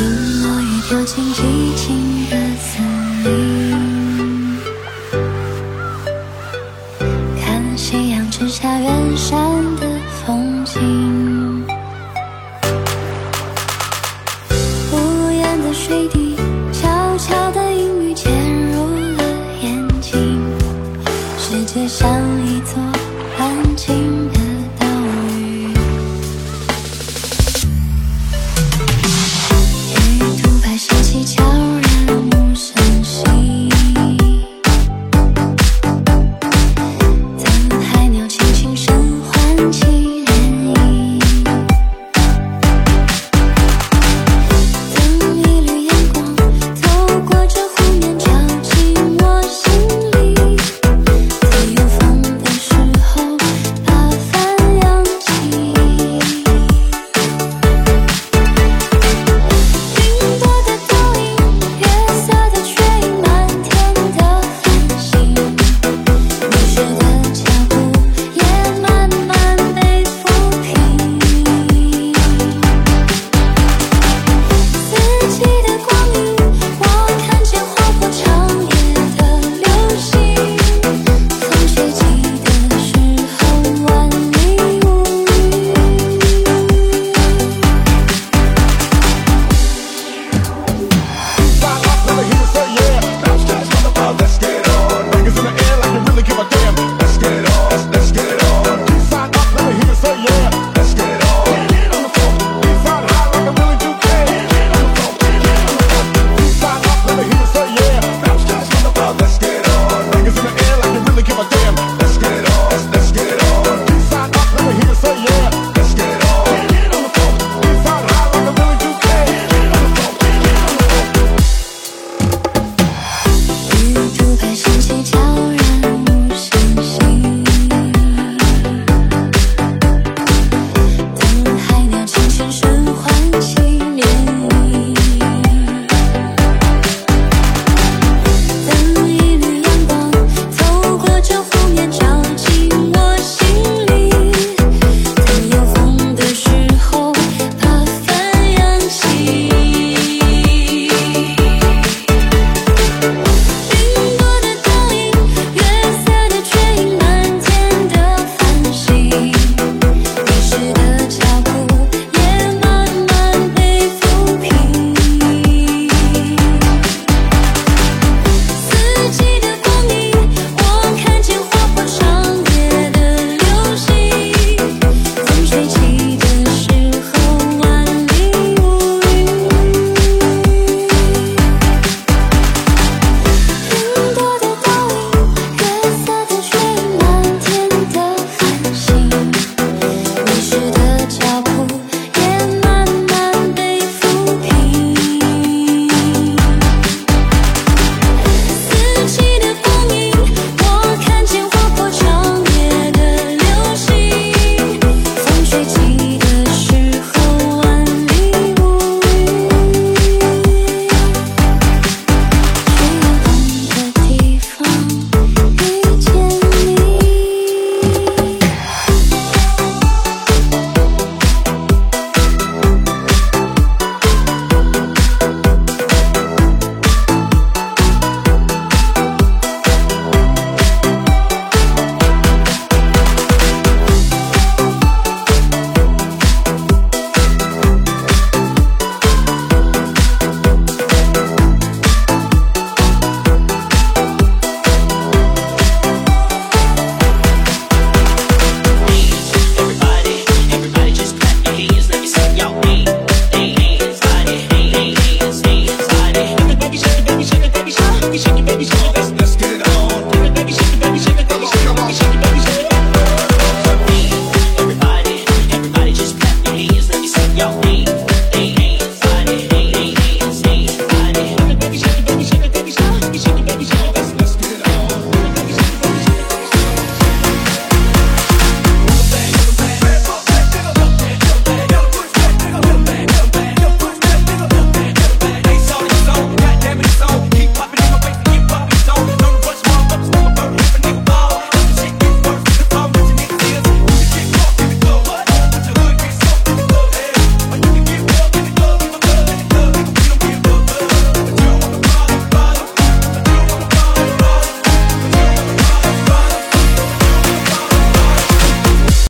听落雨飘进寂静的森林，看夕阳之下远山的风景，屋檐的水滴，悄悄的阴雨嵌入了眼睛，世界像一座。